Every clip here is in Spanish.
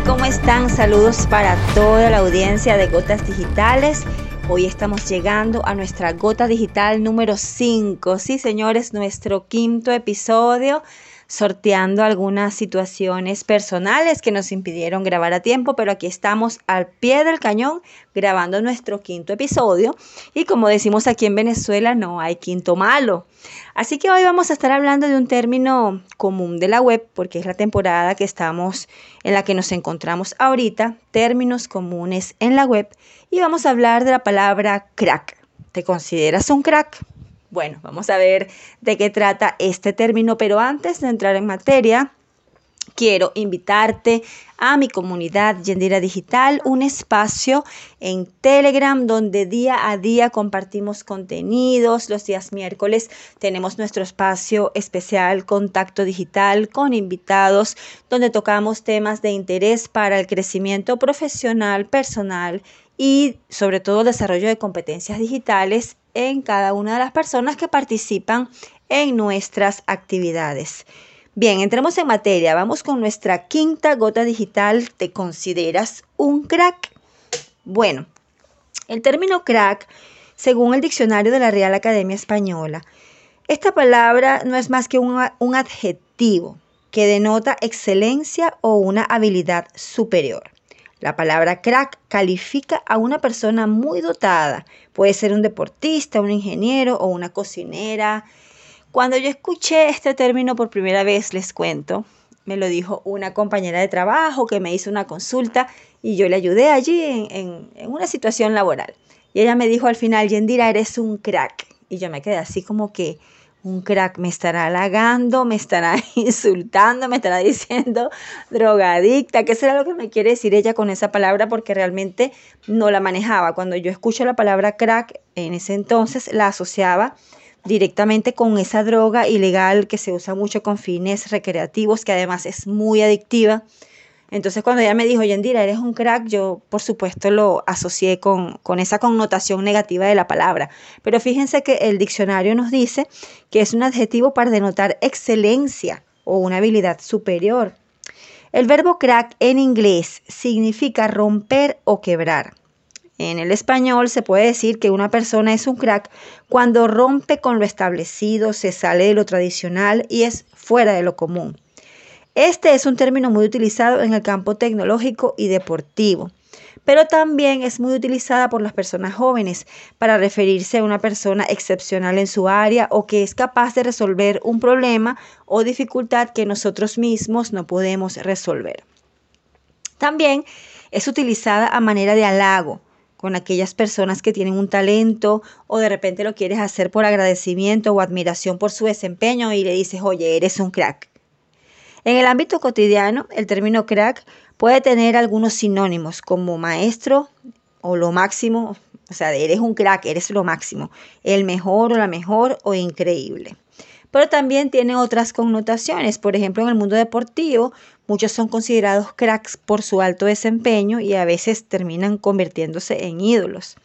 ¿cómo están? Saludos para toda la audiencia de Gotas Digitales. Hoy estamos llegando a nuestra gota digital número 5. Sí, señores, nuestro quinto episodio sorteando algunas situaciones personales que nos impidieron grabar a tiempo, pero aquí estamos al pie del cañón grabando nuestro quinto episodio y como decimos aquí en Venezuela, no hay quinto malo. Así que hoy vamos a estar hablando de un término común de la web, porque es la temporada que estamos en la que nos encontramos ahorita, términos comunes en la web, y vamos a hablar de la palabra crack. ¿Te consideras un crack? Bueno, vamos a ver de qué trata este término, pero antes de entrar en materia, quiero invitarte a mi comunidad Yendira Digital, un espacio en Telegram donde día a día compartimos contenidos. Los días miércoles tenemos nuestro espacio especial Contacto Digital con invitados donde tocamos temas de interés para el crecimiento profesional, personal y sobre todo desarrollo de competencias digitales en cada una de las personas que participan en nuestras actividades. Bien, entremos en materia. Vamos con nuestra quinta gota digital. ¿Te consideras un crack? Bueno, el término crack, según el diccionario de la Real Academia Española, esta palabra no es más que un, un adjetivo que denota excelencia o una habilidad superior. La palabra crack califica a una persona muy dotada. Puede ser un deportista, un ingeniero o una cocinera. Cuando yo escuché este término por primera vez, les cuento, me lo dijo una compañera de trabajo que me hizo una consulta y yo le ayudé allí en, una situación laboral. Y ella me dijo al final, Yendira, eres un crack. Y yo me quedé así como que, un crack me estará halagando, me estará insultando, me estará diciendo drogadicta, ¿qué será lo que me quiere decir ella con esa palabra? Porque realmente no la manejaba. Cuando yo escucho la palabra crack, en ese entonces la asociaba directamente con esa droga ilegal que se usa mucho con fines recreativos, que además es muy adictiva entonces cuando ella me dijo, Yendira, eres un crack, yo por supuesto lo asocié con, con esa connotación negativa de la palabra. Pero fíjense que el diccionario nos dice que es un adjetivo para denotar excelencia o una habilidad superior. El verbo crack en inglés significa romper o quebrar. En el español se puede decir que una persona es un crack cuando rompe con lo establecido, se sale de lo tradicional y es fuera de lo común. Este es un término muy utilizado en el campo tecnológico y deportivo, pero también es muy utilizada por las personas jóvenes para referirse a una persona excepcional en su área o que es capaz de resolver un problema o dificultad que nosotros mismos no podemos resolver. También es utilizada a manera de halago con aquellas personas que tienen un talento o de repente lo quieres hacer por agradecimiento o admiración por su desempeño y le dices, oye, eres un crack. En el ámbito cotidiano, el término crack puede tener algunos sinónimos como maestro o lo máximo, o sea, eres un crack, eres lo máximo, el mejor o la mejor o increíble. Pero también tiene otras connotaciones. Por ejemplo, en el mundo deportivo, muchos son considerados cracks por su alto desempeño y a veces terminan convirtiéndose en ídolos.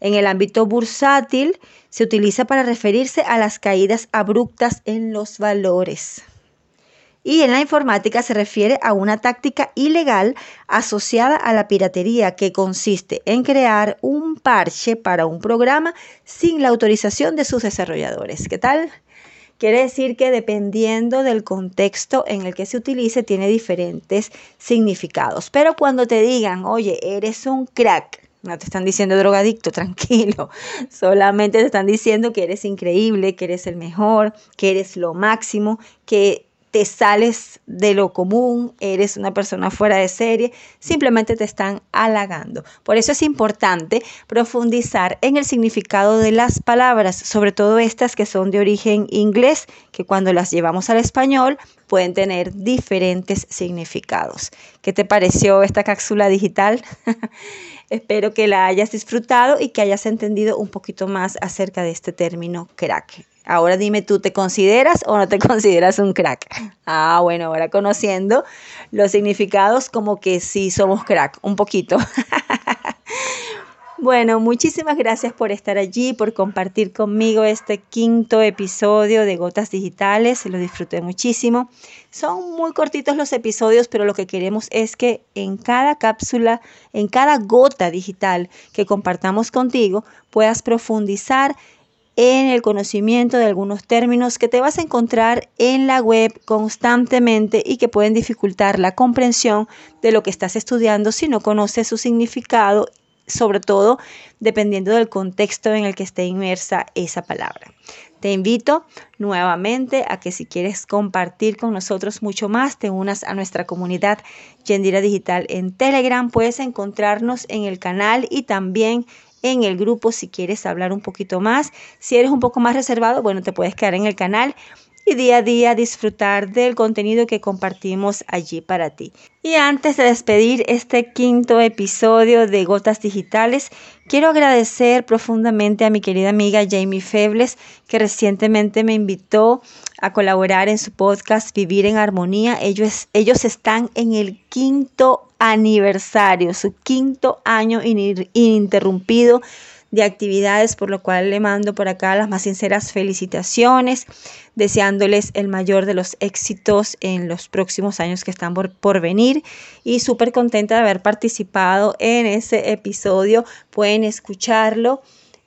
En el ámbito bursátil, se utiliza para referirse a las caídas abruptas en los valores y en la informática se refiere a una táctica ilegal asociada a la piratería que consiste en crear un parche para un programa sin la autorización de sus desarrolladores. ¿Qué tal? Quiere decir que dependiendo del contexto en el que se utilice tiene diferentes significados. Pero cuando te digan, oye, eres un crack, no te están diciendo drogadicto, tranquilo. Solamente te están diciendo que eres increíble, que eres el mejor, que eres lo máximo, que te sales de lo común, eres una persona fuera de serie, simplemente te están halagando. Por eso es importante profundizar en el significado de las palabras, sobre todo estas que son de origen inglés, que cuando las llevamos al español pueden tener diferentes significados. ¿Qué te pareció esta cápsula digital? Espero que la hayas disfrutado y que hayas entendido un poquito más acerca de este término crack. Ahora dime tú, ¿te consideras o no te consideras un crack? Ah, bueno, ahora conociendo los significados como que sí somos crack, un poquito. Bueno, muchísimas gracias por estar allí, por compartir conmigo este quinto episodio de Gotas Digitales. Lo disfruté muchísimo. Son muy cortitos los episodios, pero lo que queremos es que en cada cápsula, en cada gota digital que compartamos contigo, puedas profundizar en el conocimiento de algunos términos que te vas a encontrar en la web constantemente y que pueden dificultar la comprensión de lo que estás estudiando si no conoces su significado sobre todo dependiendo del contexto en el que esté inmersa esa palabra. Te invito nuevamente a que si quieres compartir con nosotros mucho más, te unas a nuestra comunidad Yendira Digital en Telegram. Puedes encontrarnos en el canal y también en el grupo si quieres hablar un poquito más. Si eres un poco más reservado, bueno, te puedes quedar en el canal y día a día disfrutar del contenido que compartimos allí para ti. Y antes de despedir este quinto episodio de Gotas Digitales, quiero agradecer profundamente a mi querida amiga Jamie Febles, que recientemente me invitó a colaborar en su podcast Vivir en Armonía. Ellos, ellos están en el quinto aniversario, su quinto año ininterrumpido de actividades, por lo cual le mando por acá las más sinceras felicitaciones, deseándoles el mayor de los éxitos en los próximos años que están por, por venir y súper contenta de haber participado en ese episodio. Pueden escucharlo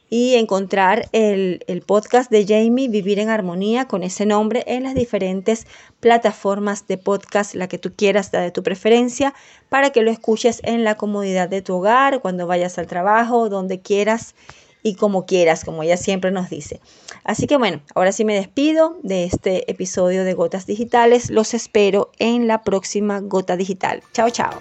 y encontrar el, podcast de Jamie, Vivir en Armonía, con ese nombre en las diferentes plataformas de podcast, la que tú quieras, la de tu preferencia, para que lo escuches en la comodidad de tu hogar, cuando vayas al trabajo, donde quieras y como quieras, como ella siempre nos dice. Así que bueno, ahora sí me despido de este episodio de Gotas Digitales. Los espero en la próxima Gota Digital. Chao, chao.